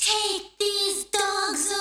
Take these dogs away.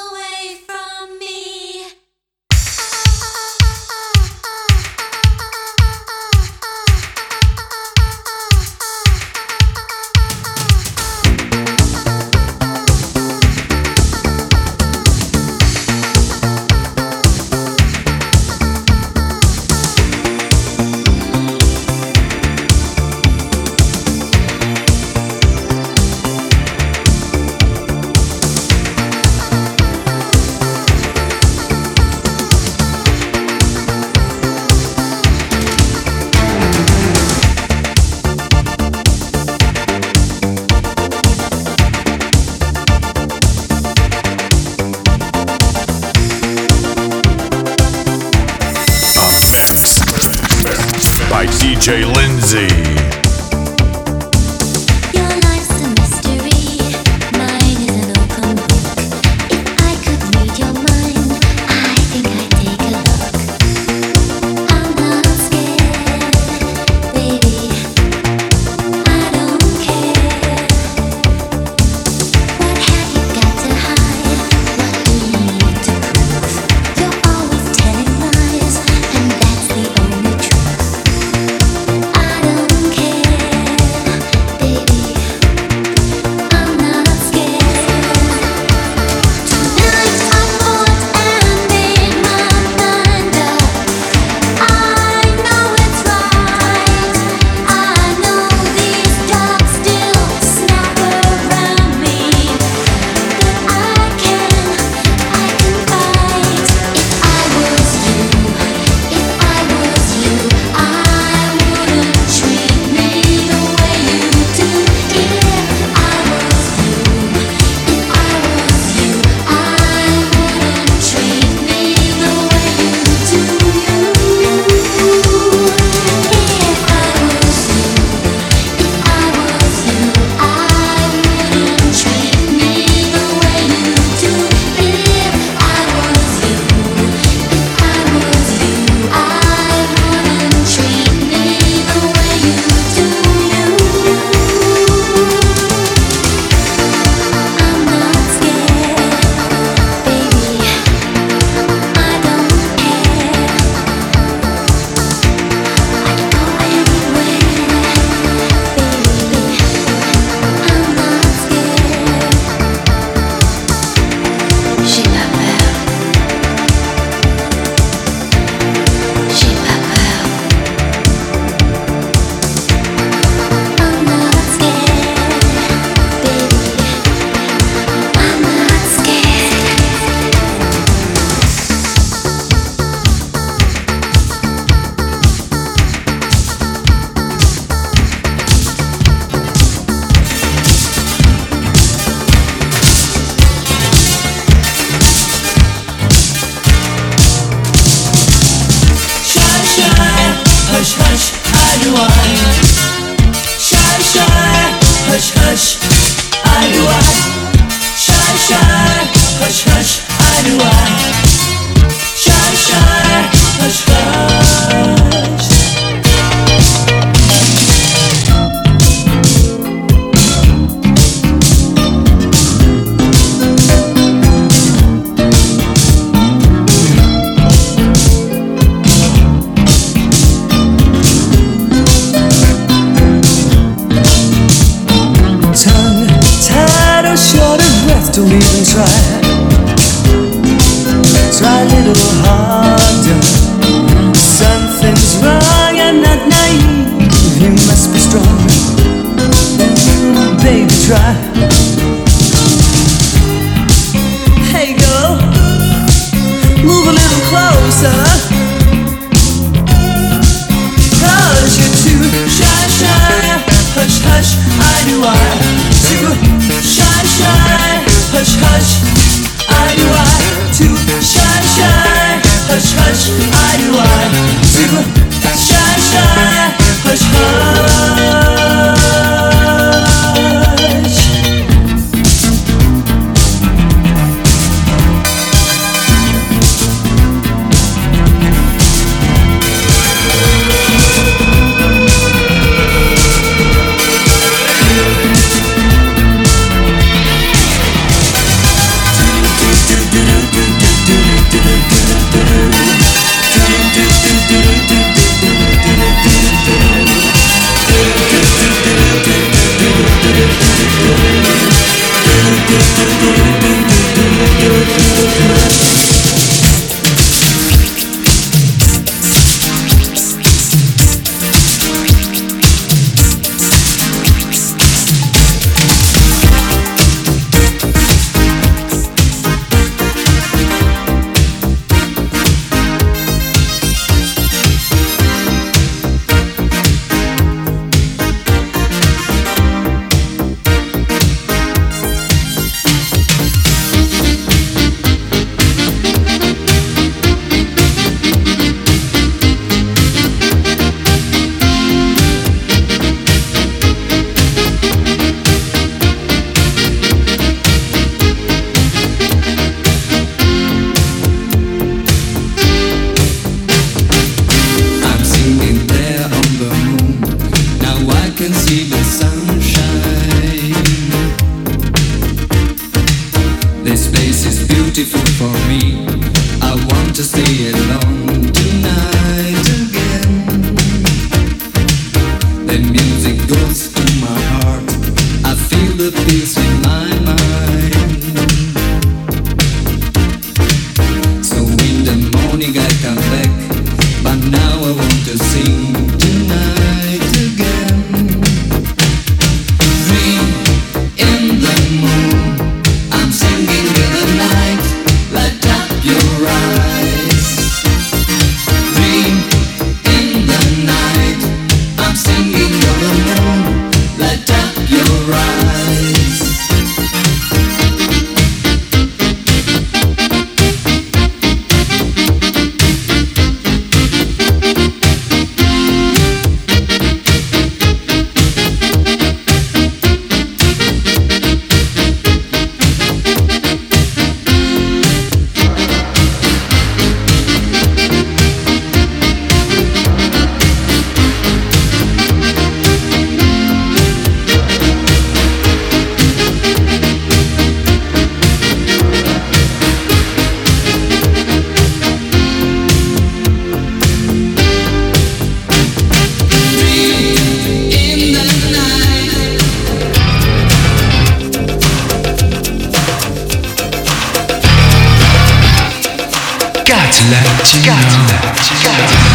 let you know.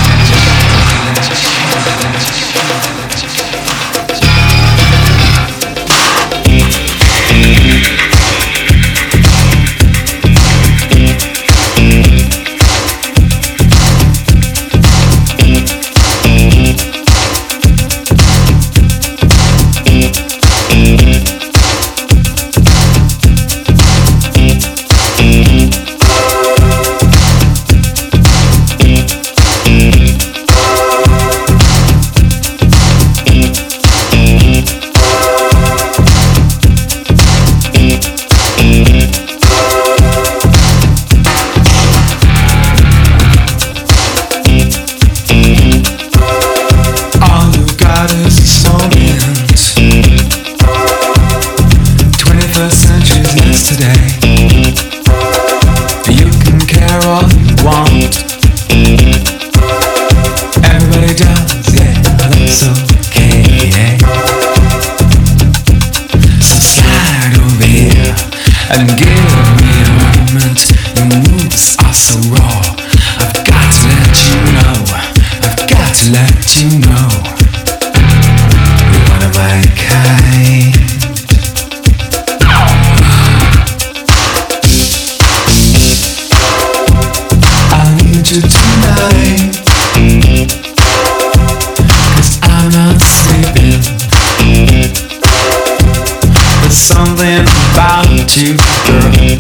about you, girl,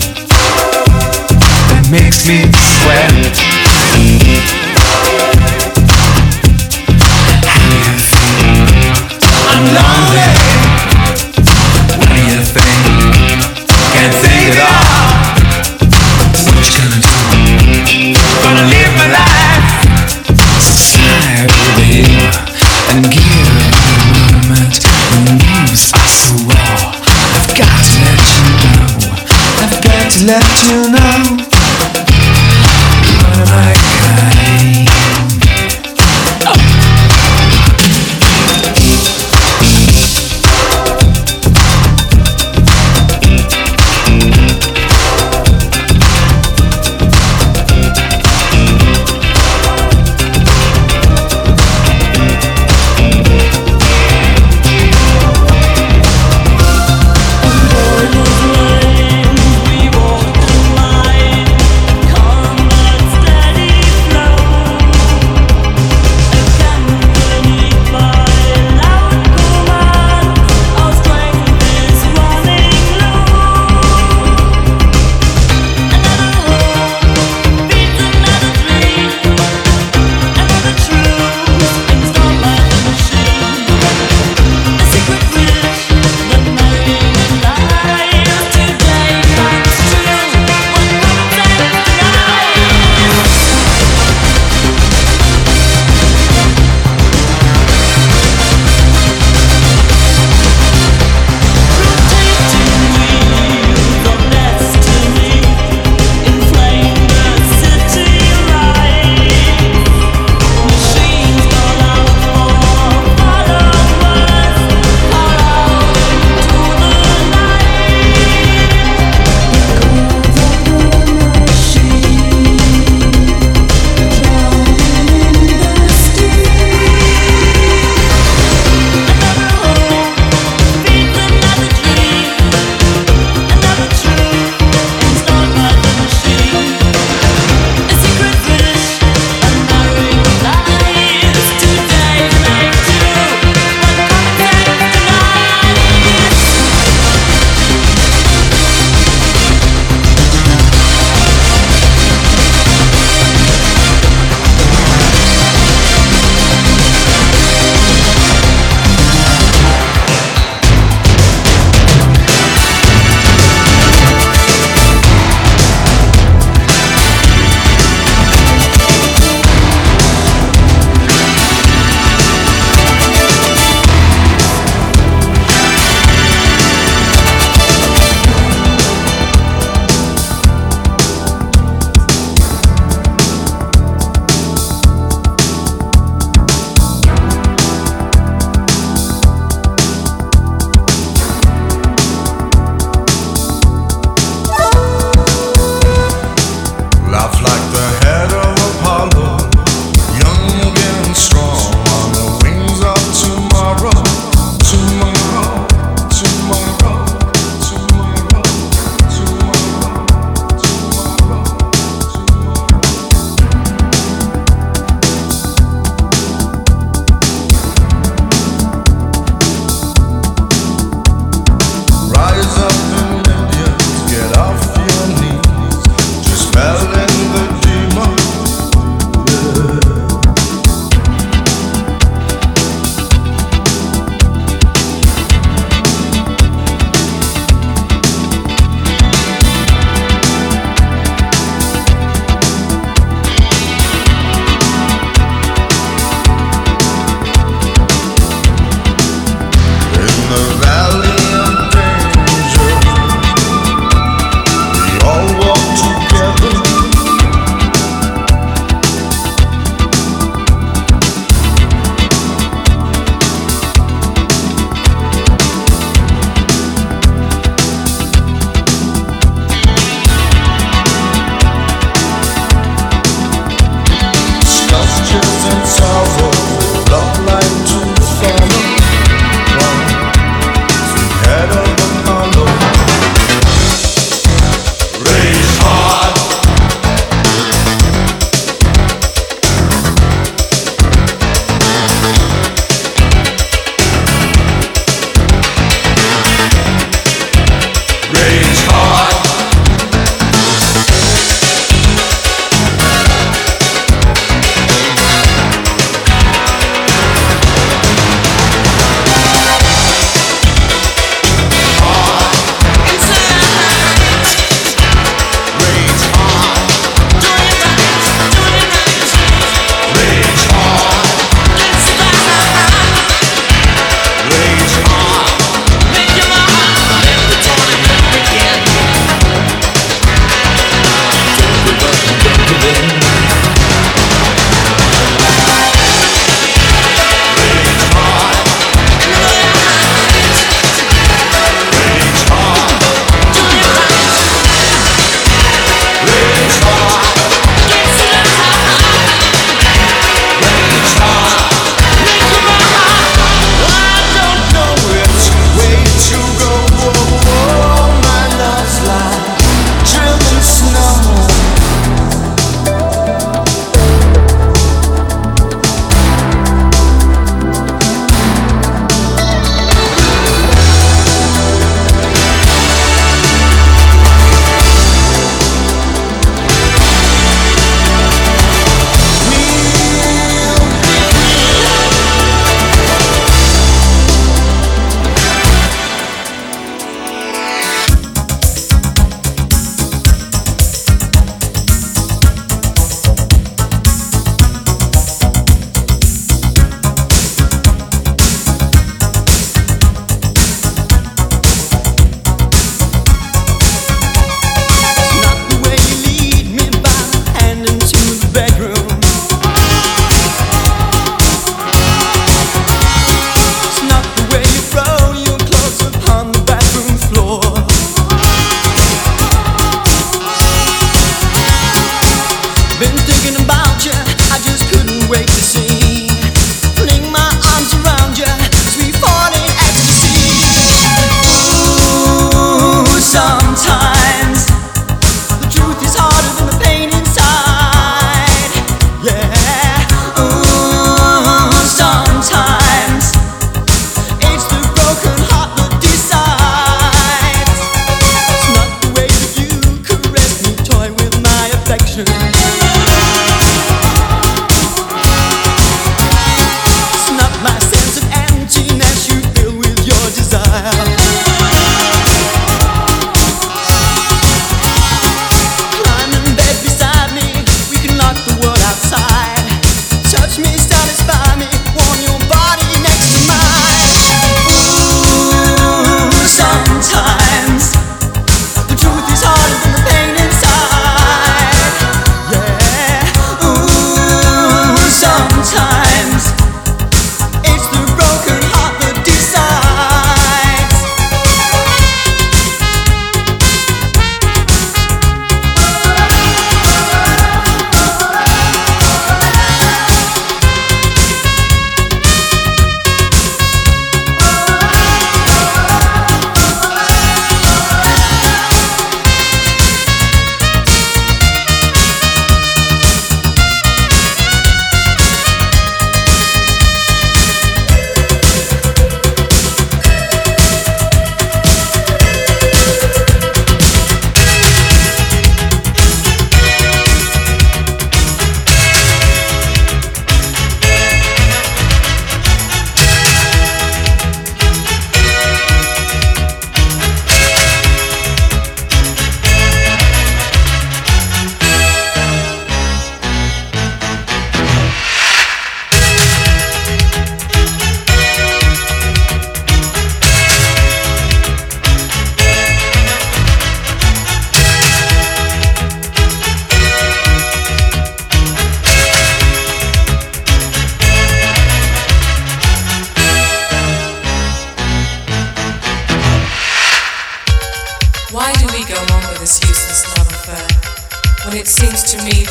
that makes me sweat.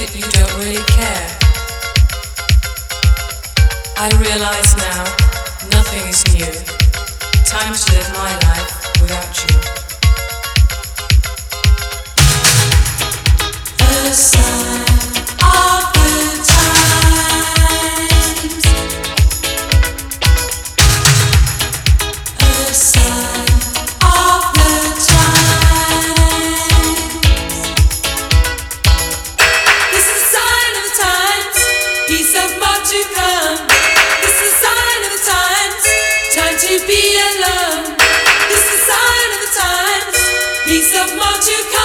that you don't really care. I realize now nothing is new. Time to live my life without you. The sun much you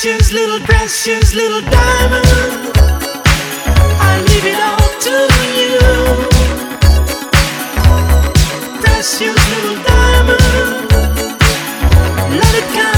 precious little, precious little diamond. I leave it all to you. Precious little diamond. Let it come.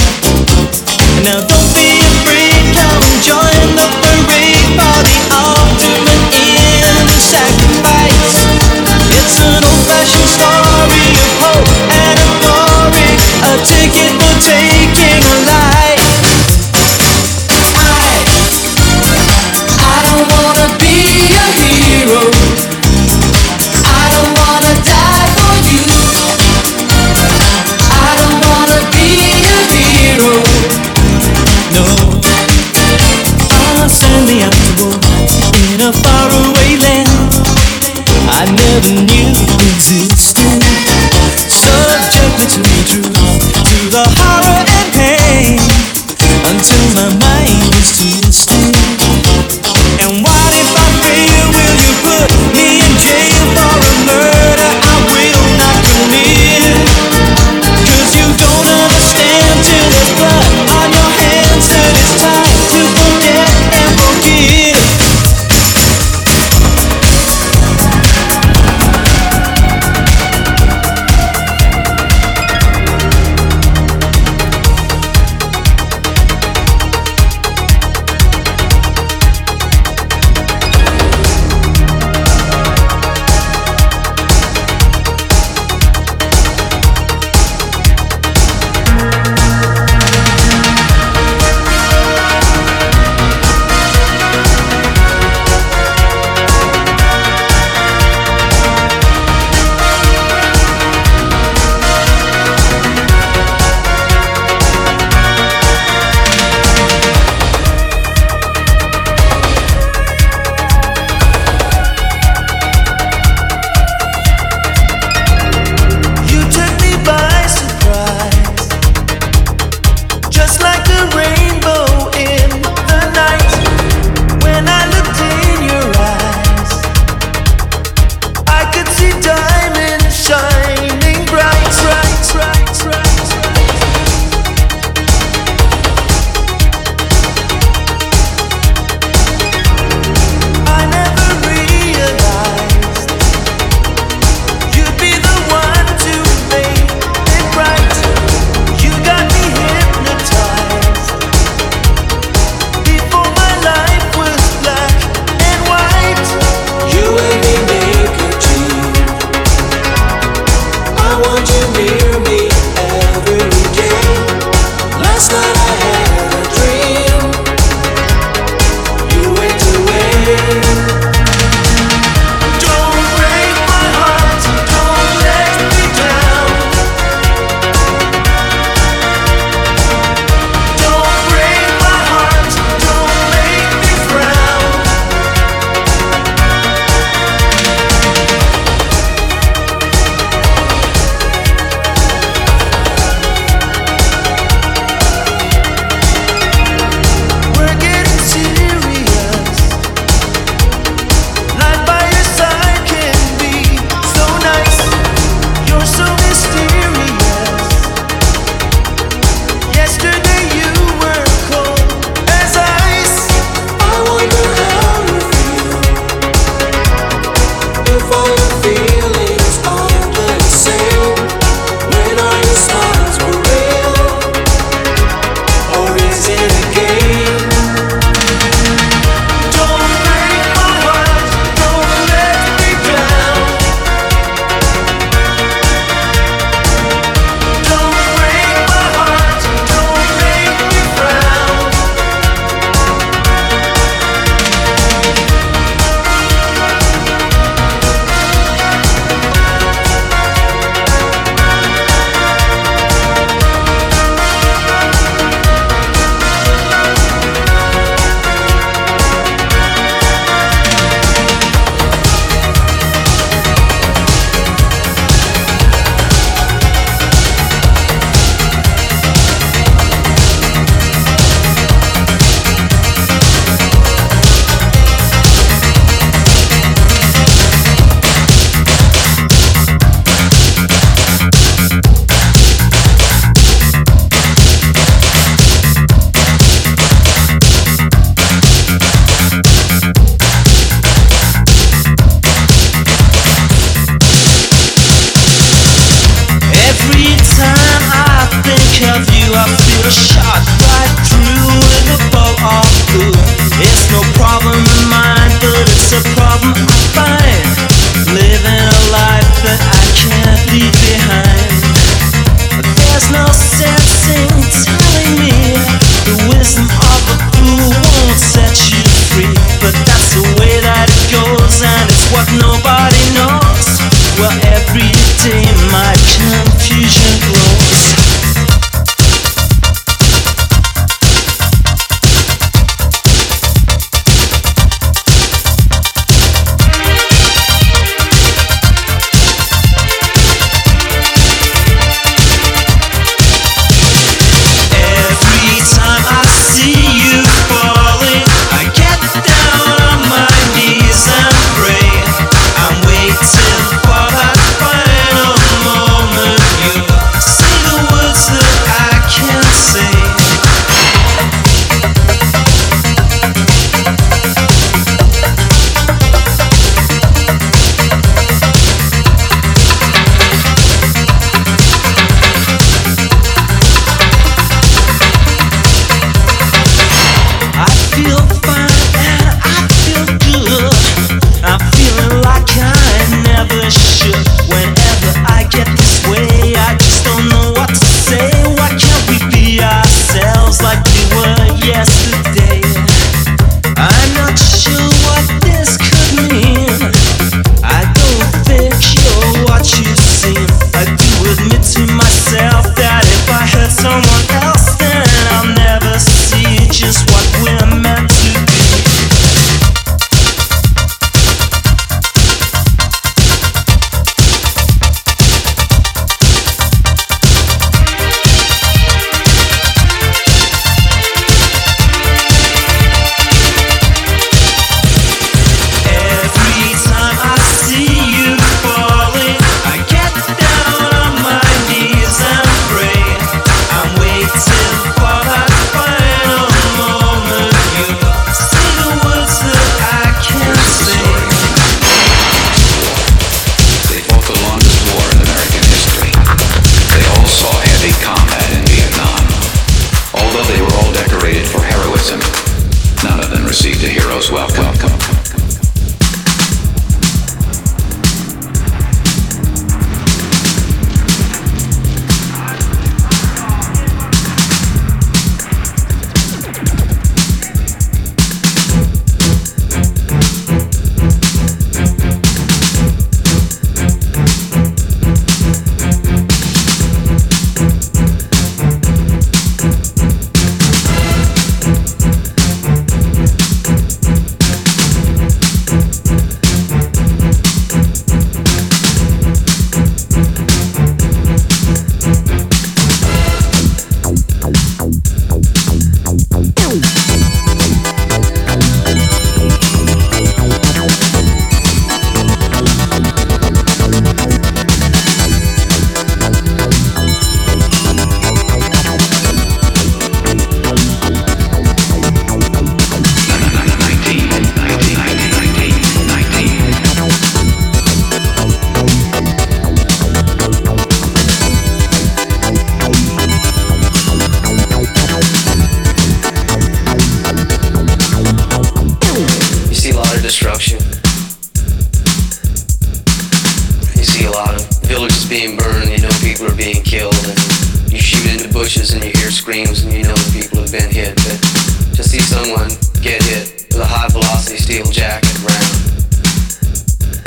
jacket round,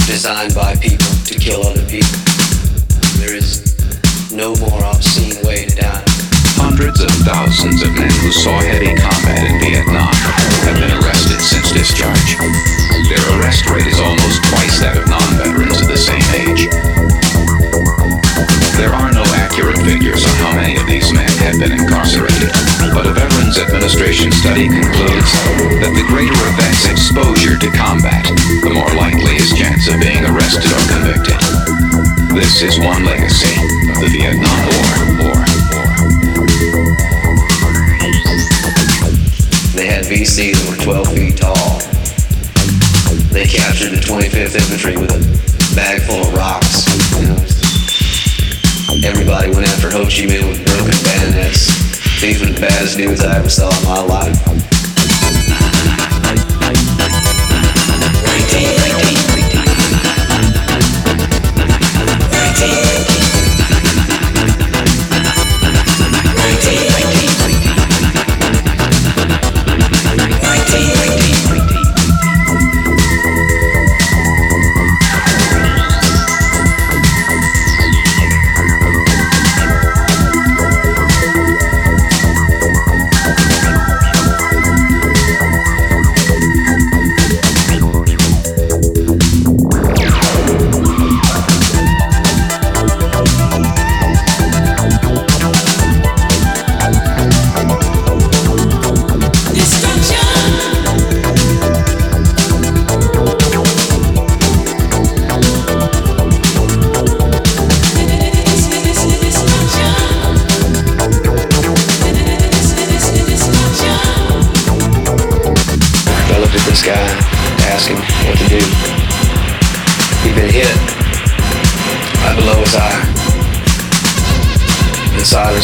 designed by people to kill other people. There is no more obscene way to die. Hundreds of thousands of men who saw heavy combat in Vietnam have been arrested since discharge. Their arrest rate is almost twice that of non-veterans of the same age. There are no accurate figures on how many of these men have been incarcerated, but a Veterans Administration study concludes that the greater a vet's exposure to combat, the more likely his chance of being arrested or convicted. This is one legacy of the Vietnam War. War. They had VCs that were 12 feet tall. They captured the 25th Infantry with a bag full of rocks. You know? Everybody went after Ho Chi Minh with broken bayonets. These were the baddest dudes I ever saw in my life.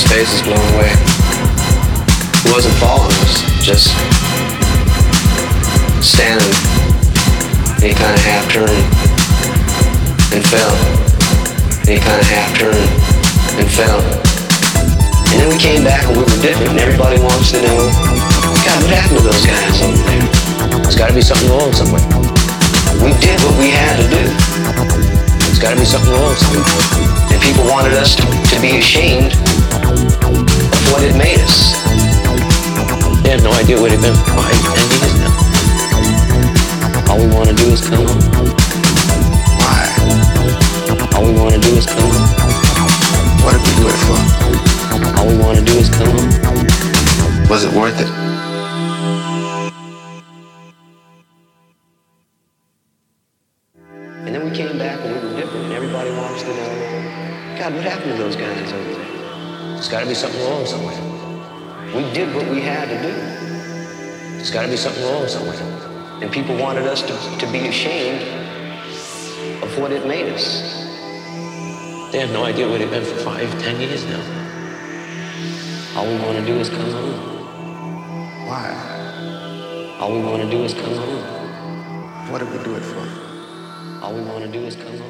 His face is blown away. He wasn't falling, he was just standing. And he kind of half turned and fell. And he kind of half turned and fell. And then we came back and we were different, and everybody wants to know, God, what happened to those guys over there? There's got to be something wrong somewhere. We did what we had to do. There's got to be something wrong somewhere. And people wanted us to, to be ashamed what it made us. They have no idea what been for five, ten years now. All we want to do is come home. Why? All we want to do is come home. What did we do it for? All we want to do is come home. Was it worth it? Got to be something wrong somewhere. We did what we had to do. There's got to be something wrong somewhere. And people wanted us to, to be ashamed of what it made us. They have no idea what it's been for five, ten years now. All we want to do is come home. Why? All we want to do is come home. What did we do it for? All we want to do is come home.